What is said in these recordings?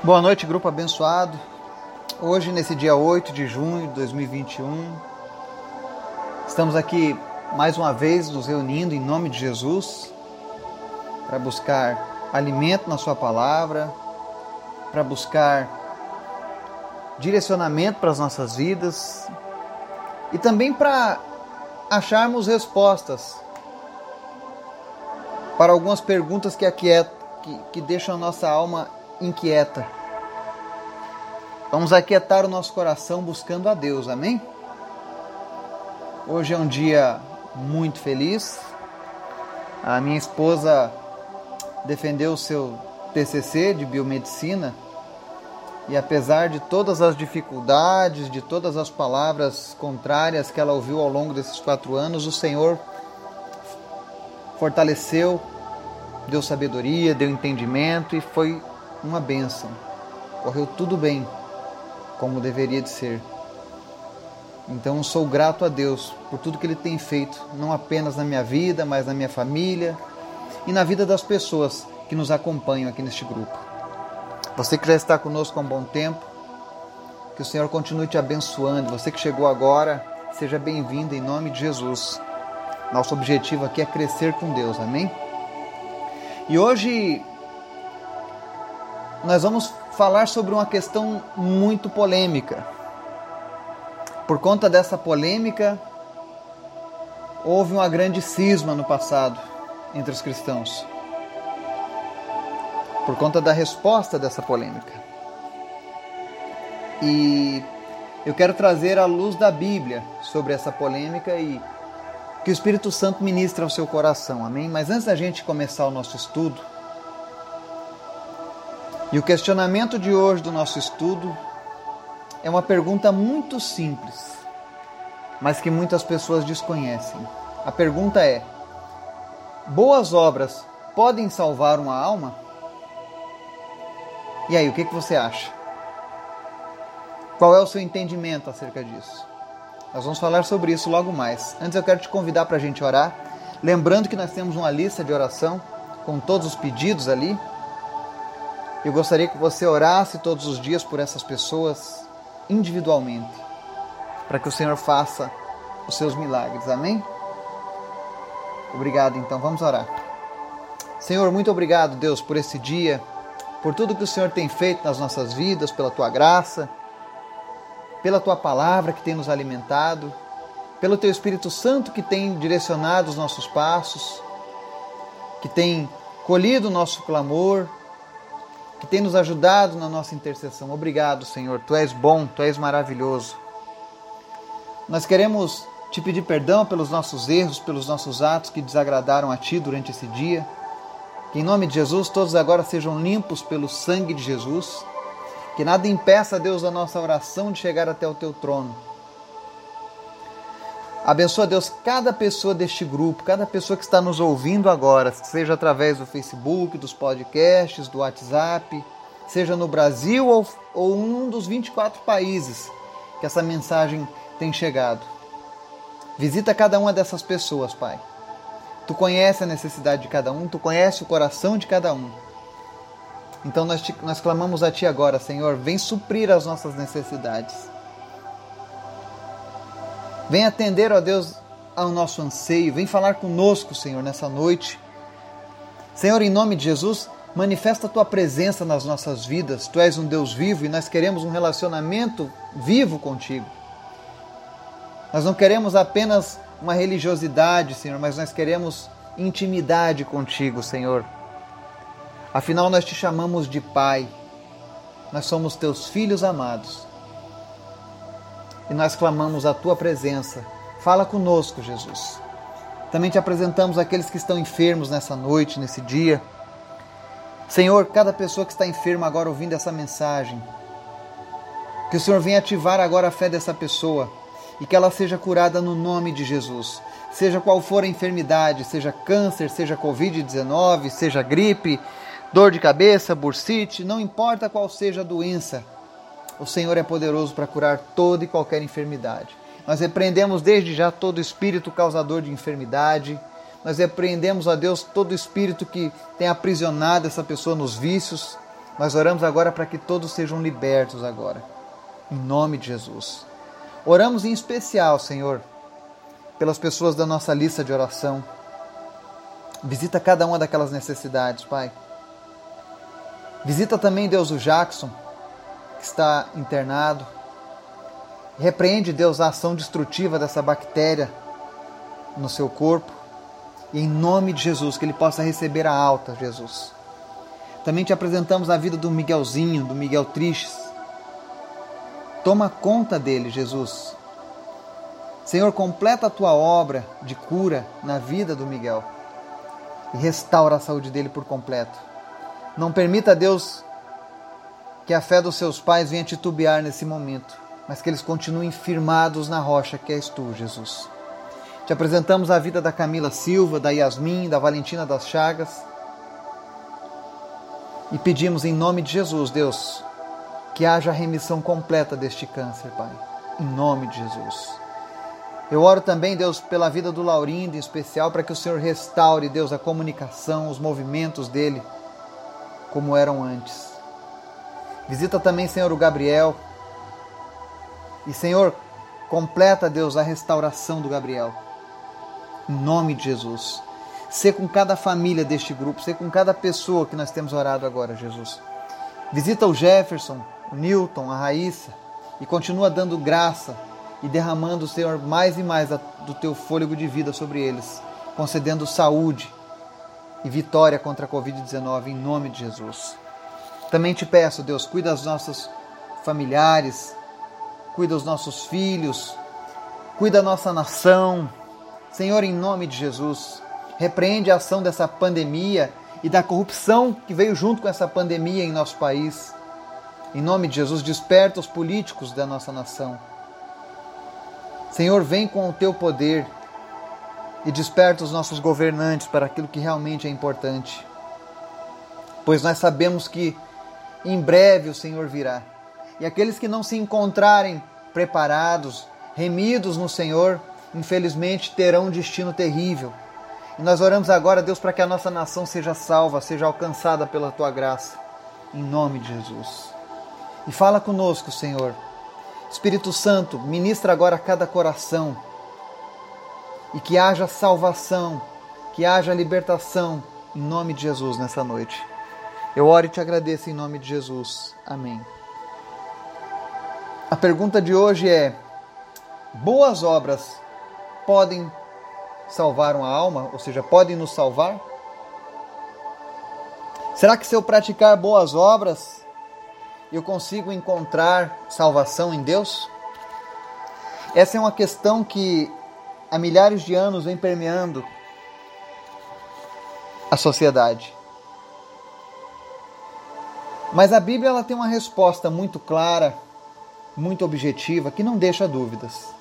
Boa noite, grupo abençoado. Hoje, nesse dia 8 de junho de 2021, estamos aqui mais uma vez nos reunindo em nome de Jesus para buscar alimento na Sua palavra, para buscar direcionamento para as nossas vidas e também para acharmos respostas para algumas perguntas que, aquietam, que, que deixam a nossa alma inquieta. Vamos aquietar o nosso coração buscando a Deus, amém? Hoje é um dia muito feliz. A minha esposa defendeu o seu TCC de biomedicina e apesar de todas as dificuldades, de todas as palavras contrárias que ela ouviu ao longo desses quatro anos, o Senhor fortaleceu, deu sabedoria, deu entendimento e foi uma bênção. Correu tudo bem, como deveria de ser. Então sou grato a Deus por tudo que Ele tem feito, não apenas na minha vida, mas na minha família e na vida das pessoas que nos acompanham aqui neste grupo. Você que já está conosco há um bom tempo, que o Senhor continue te abençoando. Você que chegou agora, seja bem-vindo em nome de Jesus. Nosso objetivo aqui é crescer com Deus, amém? E hoje nós vamos falar sobre uma questão muito polêmica. Por conta dessa polêmica, houve uma grande cisma no passado entre os cristãos. Por conta da resposta dessa polêmica. E eu quero trazer a luz da Bíblia sobre essa polêmica e que o Espírito Santo ministre ao seu coração, amém? Mas antes da gente começar o nosso estudo, e o questionamento de hoje do nosso estudo é uma pergunta muito simples, mas que muitas pessoas desconhecem. A pergunta é: boas obras podem salvar uma alma? E aí, o que, que você acha? Qual é o seu entendimento acerca disso? Nós vamos falar sobre isso logo mais. Antes, eu quero te convidar para a gente orar. Lembrando que nós temos uma lista de oração com todos os pedidos ali eu gostaria que você orasse todos os dias por essas pessoas individualmente, para que o Senhor faça os seus milagres. Amém? Obrigado, então. Vamos orar. Senhor, muito obrigado, Deus, por esse dia, por tudo que o Senhor tem feito nas nossas vidas, pela tua graça, pela tua palavra que tem nos alimentado, pelo teu Espírito Santo que tem direcionado os nossos passos, que tem colhido o nosso clamor, que tem nos ajudado na nossa intercessão. Obrigado, Senhor. Tu és bom, tu és maravilhoso. Nós queremos te pedir perdão pelos nossos erros, pelos nossos atos que desagradaram a ti durante esse dia. Que em nome de Jesus todos agora sejam limpos pelo sangue de Jesus. Que nada impeça, Deus, a nossa oração de chegar até o teu trono. Abençoa, Deus, cada pessoa deste grupo, cada pessoa que está nos ouvindo agora, seja através do Facebook, dos podcasts, do WhatsApp, seja no Brasil ou, ou um dos 24 países que essa mensagem tem chegado. Visita cada uma dessas pessoas, Pai. Tu conhece a necessidade de cada um, tu conhece o coração de cada um. Então nós, te, nós clamamos a Ti agora, Senhor, vem suprir as nossas necessidades. Vem atender, ó Deus, ao nosso anseio. Vem falar conosco, Senhor, nessa noite. Senhor, em nome de Jesus, manifesta a tua presença nas nossas vidas. Tu és um Deus vivo e nós queremos um relacionamento vivo contigo. Nós não queremos apenas uma religiosidade, Senhor, mas nós queremos intimidade contigo, Senhor. Afinal, nós te chamamos de Pai. Nós somos teus filhos amados e nós clamamos a tua presença. Fala conosco, Jesus. Também te apresentamos aqueles que estão enfermos nessa noite, nesse dia. Senhor, cada pessoa que está enferma agora ouvindo essa mensagem, que o Senhor venha ativar agora a fé dessa pessoa e que ela seja curada no nome de Jesus. Seja qual for a enfermidade, seja câncer, seja Covid-19, seja gripe, dor de cabeça, bursite, não importa qual seja a doença, o Senhor é poderoso para curar toda e qualquer enfermidade. Nós repreendemos desde já todo espírito causador de enfermidade. Nós repreendemos a Deus todo espírito que tem aprisionado essa pessoa nos vícios. Nós oramos agora para que todos sejam libertos agora, em nome de Jesus. Oramos em especial, Senhor, pelas pessoas da nossa lista de oração. Visita cada uma daquelas necessidades, Pai. Visita também, Deus, o Jackson, que está internado. Repreende, Deus, a ação destrutiva dessa bactéria no seu corpo. E em nome de Jesus, que ele possa receber a alta, Jesus. Também te apresentamos a vida do Miguelzinho, do Miguel Tristes. Toma conta dele, Jesus. Senhor, completa a tua obra de cura na vida do Miguel e restaura a saúde dele por completo. Não permita, Deus, que a fé dos seus pais venha titubear nesse momento, mas que eles continuem firmados na rocha que és tu, Jesus. Te apresentamos a vida da Camila Silva, da Yasmin, da Valentina das Chagas. E pedimos em nome de Jesus, Deus, que haja a remissão completa deste câncer, Pai. Em nome de Jesus. Eu oro também, Deus, pela vida do Laurindo em especial, para que o Senhor restaure, Deus, a comunicação, os movimentos dele, como eram antes. Visita também, Senhor, o Gabriel. E, Senhor, completa, Deus, a restauração do Gabriel. Em nome de Jesus. Ser com cada família deste grupo, ser com cada pessoa que nós temos orado agora, Jesus. Visita o Jefferson, o Newton, a Raíssa e continua dando graça e derramando, Senhor, mais e mais do teu fôlego de vida sobre eles, concedendo saúde e vitória contra a Covid-19 em nome de Jesus. Também te peço, Deus, cuida dos nossos familiares, cuida dos nossos filhos, cuida da nossa nação, Senhor, em nome de Jesus, repreende a ação dessa pandemia e da corrupção que veio junto com essa pandemia em nosso país. Em nome de Jesus, desperta os políticos da nossa nação. Senhor, vem com o teu poder e desperta os nossos governantes para aquilo que realmente é importante. Pois nós sabemos que em breve o Senhor virá. E aqueles que não se encontrarem preparados, remidos no Senhor, infelizmente terão um destino terrível. E nós oramos agora, Deus, para que a nossa nação seja salva, seja alcançada pela tua graça, em nome de Jesus. E fala conosco, Senhor. Espírito Santo, ministra agora a cada coração e que haja salvação, que haja libertação, em nome de Jesus nessa noite. Eu oro e te agradeço em nome de Jesus. Amém. A pergunta de hoje é: boas obras podem salvar uma alma, ou seja, podem nos salvar? Será que se eu praticar boas obras, eu consigo encontrar salvação em Deus? Essa é uma questão que há milhares de anos vem permeando a sociedade. Mas a Bíblia ela tem uma resposta muito clara, muito objetiva, que não deixa dúvidas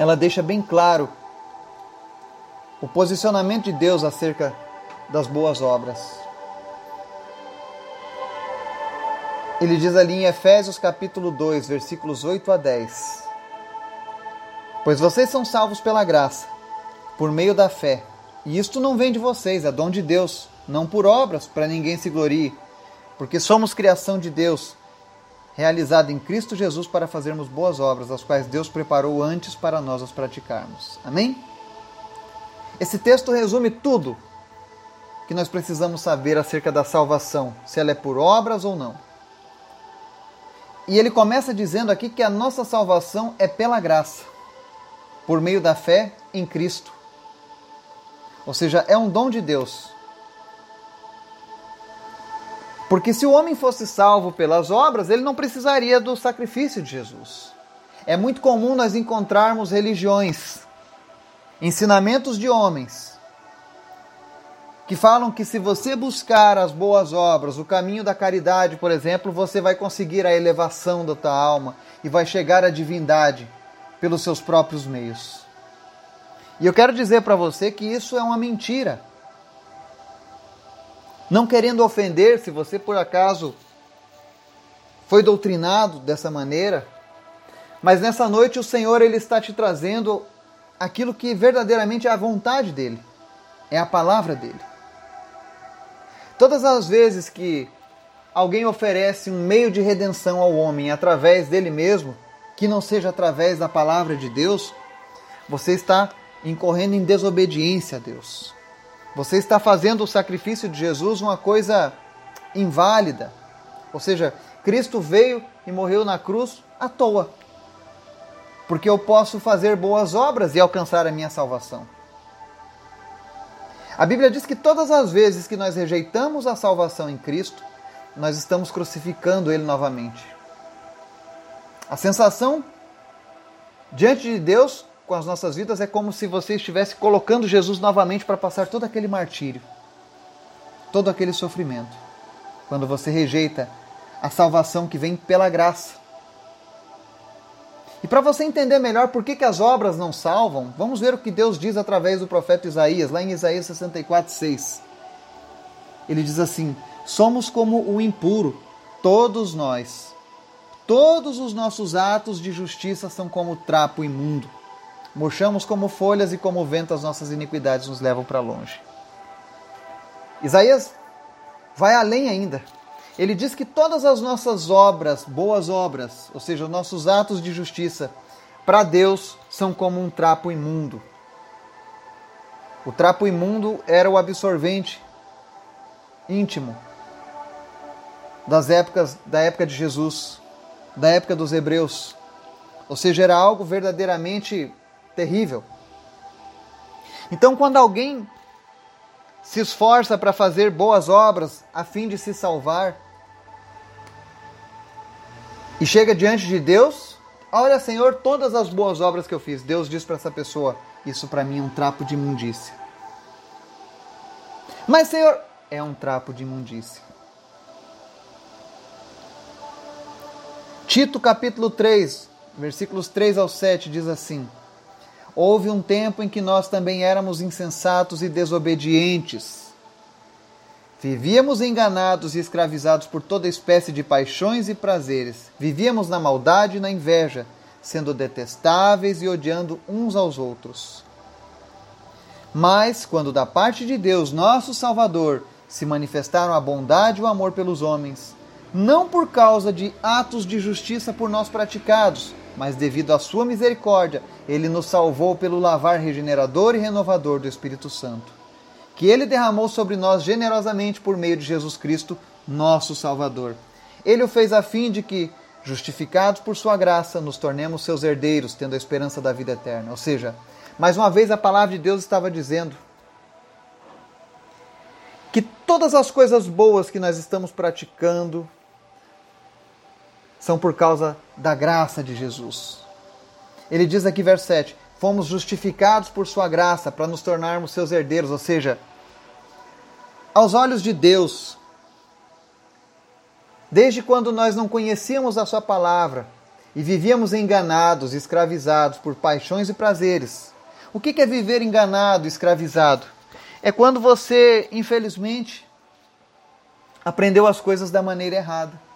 ela deixa bem claro o posicionamento de Deus acerca das boas obras. Ele diz ali em Efésios capítulo 2, versículos 8 a 10: Pois vocês são salvos pela graça, por meio da fé. E isto não vem de vocês, é dom de Deus, não por obras, para ninguém se glorie, porque somos criação de Deus, realizada em Cristo Jesus para fazermos boas obras, as quais Deus preparou antes para nós as praticarmos. Amém? Esse texto resume tudo que nós precisamos saber acerca da salvação, se ela é por obras ou não. E ele começa dizendo aqui que a nossa salvação é pela graça, por meio da fé em Cristo. Ou seja, é um dom de Deus. Porque se o homem fosse salvo pelas obras, ele não precisaria do sacrifício de Jesus. É muito comum nós encontrarmos religiões, ensinamentos de homens, que falam que se você buscar as boas obras, o caminho da caridade, por exemplo, você vai conseguir a elevação da tua alma e vai chegar à divindade pelos seus próprios meios. E eu quero dizer para você que isso é uma mentira. Não querendo ofender, se você por acaso foi doutrinado dessa maneira, mas nessa noite o Senhor ele está te trazendo aquilo que verdadeiramente é a vontade dele, é a palavra dele. Todas as vezes que alguém oferece um meio de redenção ao homem através dele mesmo, que não seja através da palavra de Deus, você está incorrendo em desobediência a Deus. Você está fazendo o sacrifício de Jesus uma coisa inválida. Ou seja, Cristo veio e morreu na cruz à toa. Porque eu posso fazer boas obras e alcançar a minha salvação. A Bíblia diz que todas as vezes que nós rejeitamos a salvação em Cristo, nós estamos crucificando Ele novamente. A sensação diante de Deus com as nossas vidas é como se você estivesse colocando Jesus novamente para passar todo aquele martírio, todo aquele sofrimento. Quando você rejeita a salvação que vem pela graça. E para você entender melhor por que, que as obras não salvam, vamos ver o que Deus diz através do profeta Isaías, lá em Isaías 64, 6. Ele diz assim: Somos como o impuro, todos nós. Todos os nossos atos de justiça são como trapo imundo. Murchamos como folhas e como vento as nossas iniquidades nos levam para longe. Isaías vai além ainda. Ele diz que todas as nossas obras, boas obras, ou seja, os nossos atos de justiça, para Deus são como um trapo imundo. O trapo imundo era o absorvente íntimo das épocas da época de Jesus, da época dos hebreus. Ou seja, era algo verdadeiramente terrível. Então, quando alguém se esforça para fazer boas obras a fim de se salvar e chega diante de Deus, olha, Senhor, todas as boas obras que eu fiz. Deus diz para essa pessoa: Isso para mim é um trapo de imundícia. Mas, Senhor, é um trapo de imundícia. Tito capítulo 3, versículos 3 ao 7 diz assim: Houve um tempo em que nós também éramos insensatos e desobedientes. Vivíamos enganados e escravizados por toda espécie de paixões e prazeres. Vivíamos na maldade e na inveja, sendo detestáveis e odiando uns aos outros. Mas, quando da parte de Deus, nosso Salvador, se manifestaram a bondade e o amor pelos homens, não por causa de atos de justiça por nós praticados, mas devido à sua misericórdia, ele nos salvou pelo lavar regenerador e renovador do Espírito Santo, que ele derramou sobre nós generosamente por meio de Jesus Cristo, nosso Salvador. Ele o fez a fim de que, justificados por sua graça, nos tornemos seus herdeiros, tendo a esperança da vida eterna. Ou seja, mais uma vez a palavra de Deus estava dizendo que todas as coisas boas que nós estamos praticando, são por causa da graça de Jesus. Ele diz aqui, verso 7: Fomos justificados por Sua graça para nos tornarmos seus herdeiros, ou seja, aos olhos de Deus, desde quando nós não conhecíamos a Sua palavra e vivíamos enganados, escravizados por paixões e prazeres. O que é viver enganado, escravizado? É quando você, infelizmente, aprendeu as coisas da maneira errada.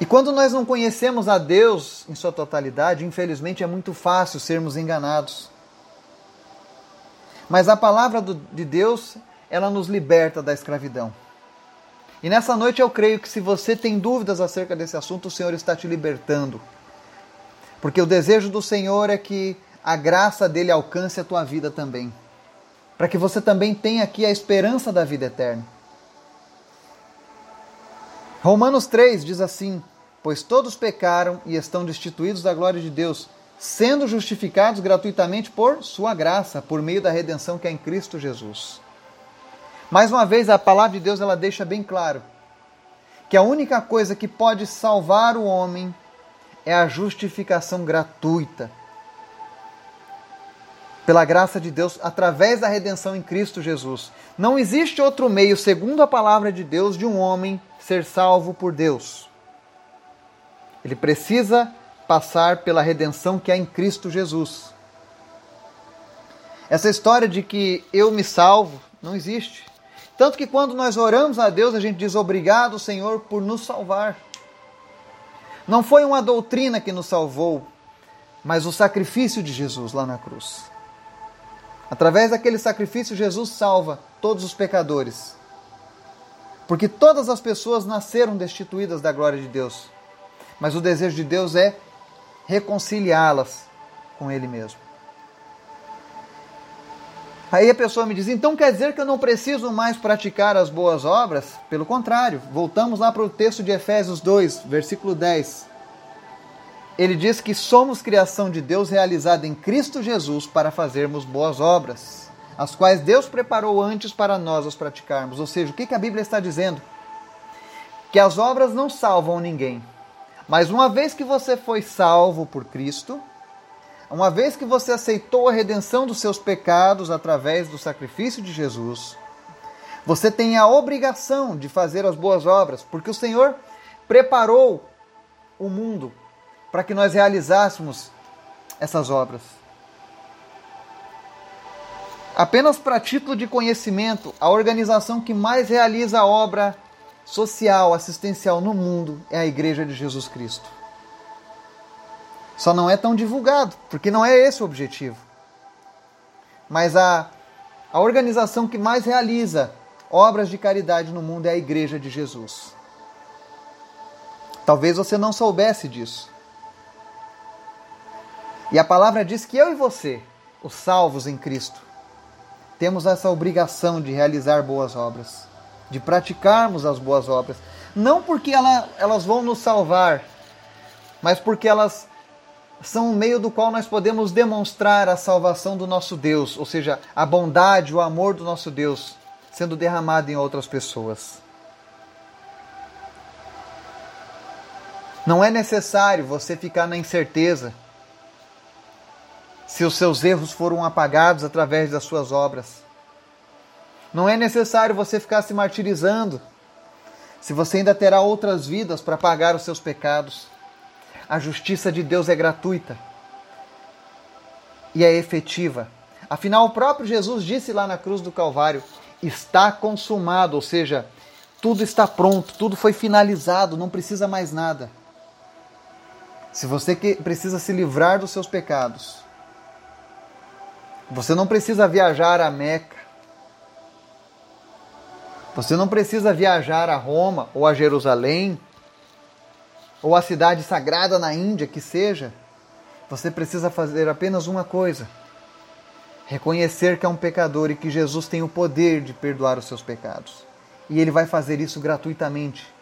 E quando nós não conhecemos a Deus em sua totalidade, infelizmente é muito fácil sermos enganados. Mas a palavra de Deus, ela nos liberta da escravidão. E nessa noite eu creio que se você tem dúvidas acerca desse assunto, o Senhor está te libertando. Porque o desejo do Senhor é que a graça dele alcance a tua vida também. Para que você também tenha aqui a esperança da vida eterna. Romanos 3 diz assim: Pois todos pecaram e estão destituídos da glória de Deus, sendo justificados gratuitamente por Sua graça, por meio da redenção que é em Cristo Jesus. Mais uma vez, a palavra de Deus ela deixa bem claro que a única coisa que pode salvar o homem é a justificação gratuita. Pela graça de Deus, através da redenção em Cristo Jesus. Não existe outro meio, segundo a palavra de Deus, de um homem ser salvo por Deus. Ele precisa passar pela redenção que há em Cristo Jesus. Essa história de que eu me salvo não existe. Tanto que quando nós oramos a Deus, a gente diz obrigado, Senhor, por nos salvar. Não foi uma doutrina que nos salvou, mas o sacrifício de Jesus lá na cruz. Através daquele sacrifício, Jesus salva todos os pecadores. Porque todas as pessoas nasceram destituídas da glória de Deus. Mas o desejo de Deus é reconciliá-las com Ele mesmo. Aí a pessoa me diz: então quer dizer que eu não preciso mais praticar as boas obras? Pelo contrário, voltamos lá para o texto de Efésios 2, versículo 10. Ele diz que somos criação de Deus realizada em Cristo Jesus para fazermos boas obras, as quais Deus preparou antes para nós as praticarmos. Ou seja, o que a Bíblia está dizendo? Que as obras não salvam ninguém. Mas uma vez que você foi salvo por Cristo, uma vez que você aceitou a redenção dos seus pecados através do sacrifício de Jesus, você tem a obrigação de fazer as boas obras, porque o Senhor preparou o mundo para que nós realizássemos essas obras. Apenas para título de conhecimento, a organização que mais realiza obra social, assistencial no mundo é a Igreja de Jesus Cristo. Só não é tão divulgado, porque não é esse o objetivo. Mas a, a organização que mais realiza obras de caridade no mundo é a Igreja de Jesus. Talvez você não soubesse disso. E a palavra diz que eu e você, os salvos em Cristo, temos essa obrigação de realizar boas obras, de praticarmos as boas obras. Não porque ela, elas vão nos salvar, mas porque elas são o meio do qual nós podemos demonstrar a salvação do nosso Deus, ou seja, a bondade, o amor do nosso Deus sendo derramado em outras pessoas. Não é necessário você ficar na incerteza se os seus erros foram apagados através das suas obras. Não é necessário você ficar se martirizando se você ainda terá outras vidas para pagar os seus pecados. A justiça de Deus é gratuita e é efetiva. Afinal, o próprio Jesus disse lá na cruz do Calvário: está consumado, ou seja, tudo está pronto, tudo foi finalizado, não precisa mais nada. Se você precisa se livrar dos seus pecados, você não precisa viajar a Meca. Você não precisa viajar a Roma ou a Jerusalém ou a cidade sagrada na Índia que seja, você precisa fazer apenas uma coisa: reconhecer que é um pecador e que Jesus tem o poder de perdoar os seus pecados. E ele vai fazer isso gratuitamente.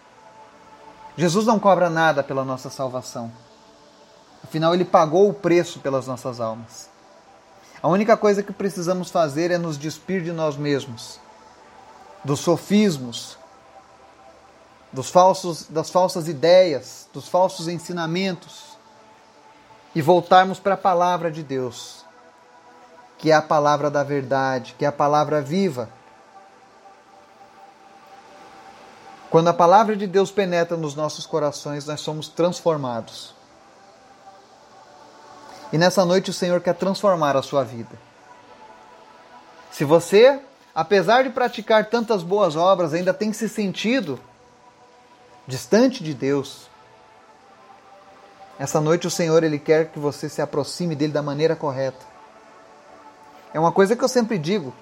Jesus não cobra nada pela nossa salvação. Afinal, ele pagou o preço pelas nossas almas. A única coisa que precisamos fazer é nos despir de nós mesmos, dos sofismos, dos falsos, das falsas ideias, dos falsos ensinamentos e voltarmos para a palavra de Deus, que é a palavra da verdade, que é a palavra viva. Quando a palavra de Deus penetra nos nossos corações, nós somos transformados. E nessa noite o Senhor quer transformar a sua vida. Se você, apesar de praticar tantas boas obras, ainda tem se sentido distante de Deus. Essa noite o Senhor ele quer que você se aproxime dele da maneira correta. É uma coisa que eu sempre digo.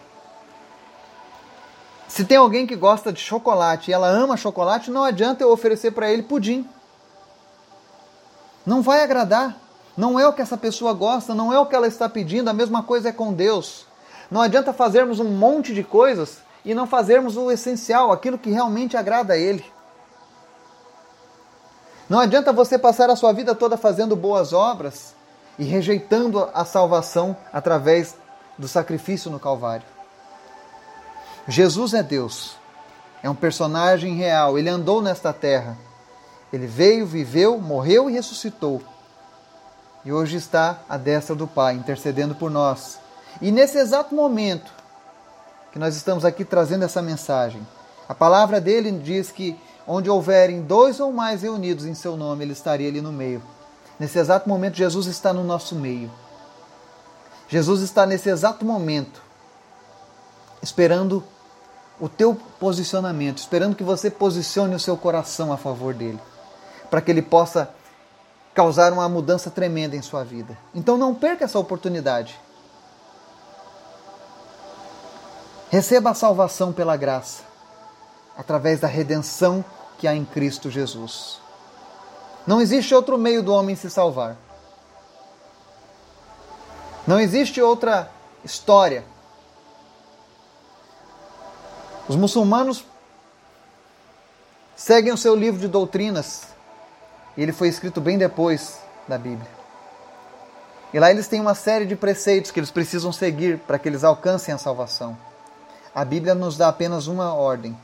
Se tem alguém que gosta de chocolate e ela ama chocolate, não adianta eu oferecer para ele pudim. Não vai agradar. Não é o que essa pessoa gosta, não é o que ela está pedindo. A mesma coisa é com Deus. Não adianta fazermos um monte de coisas e não fazermos o essencial, aquilo que realmente agrada a Ele. Não adianta você passar a sua vida toda fazendo boas obras e rejeitando a salvação através do sacrifício no Calvário. Jesus é Deus, é um personagem real, ele andou nesta terra. Ele veio, viveu, morreu e ressuscitou. E hoje está à destra do Pai, intercedendo por nós. E nesse exato momento que nós estamos aqui trazendo essa mensagem, a palavra dele diz que onde houverem dois ou mais reunidos em seu nome, ele estaria ali no meio. Nesse exato momento, Jesus está no nosso meio. Jesus está nesse exato momento esperando o teu posicionamento, esperando que você posicione o seu coração a favor dele, para que ele possa causar uma mudança tremenda em sua vida. Então não perca essa oportunidade. Receba a salvação pela graça, através da redenção que há em Cristo Jesus. Não existe outro meio do homem se salvar. Não existe outra história. Os muçulmanos seguem o seu livro de doutrinas. E ele foi escrito bem depois da Bíblia. E lá eles têm uma série de preceitos que eles precisam seguir para que eles alcancem a salvação. A Bíblia nos dá apenas uma ordem: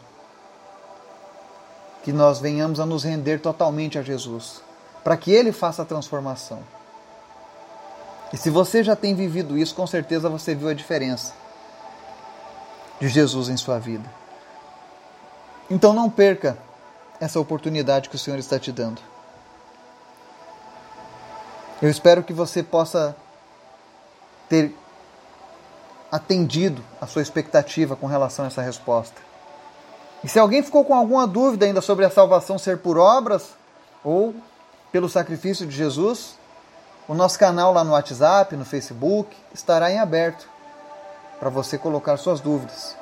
que nós venhamos a nos render totalmente a Jesus, para que ele faça a transformação. E se você já tem vivido isso, com certeza você viu a diferença de Jesus em sua vida. Então não perca essa oportunidade que o Senhor está te dando. Eu espero que você possa ter atendido a sua expectativa com relação a essa resposta. E se alguém ficou com alguma dúvida ainda sobre a salvação ser por obras ou pelo sacrifício de Jesus, o nosso canal lá no WhatsApp, no Facebook, estará em aberto para você colocar suas dúvidas.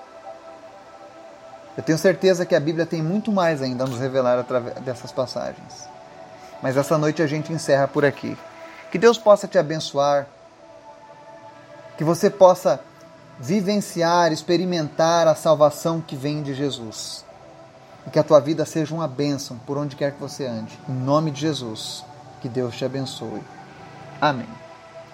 Eu tenho certeza que a Bíblia tem muito mais ainda a nos revelar através dessas passagens. Mas essa noite a gente encerra por aqui. Que Deus possa te abençoar, que você possa vivenciar, experimentar a salvação que vem de Jesus. E que a tua vida seja uma bênção por onde quer que você ande. Em nome de Jesus, que Deus te abençoe. Amém.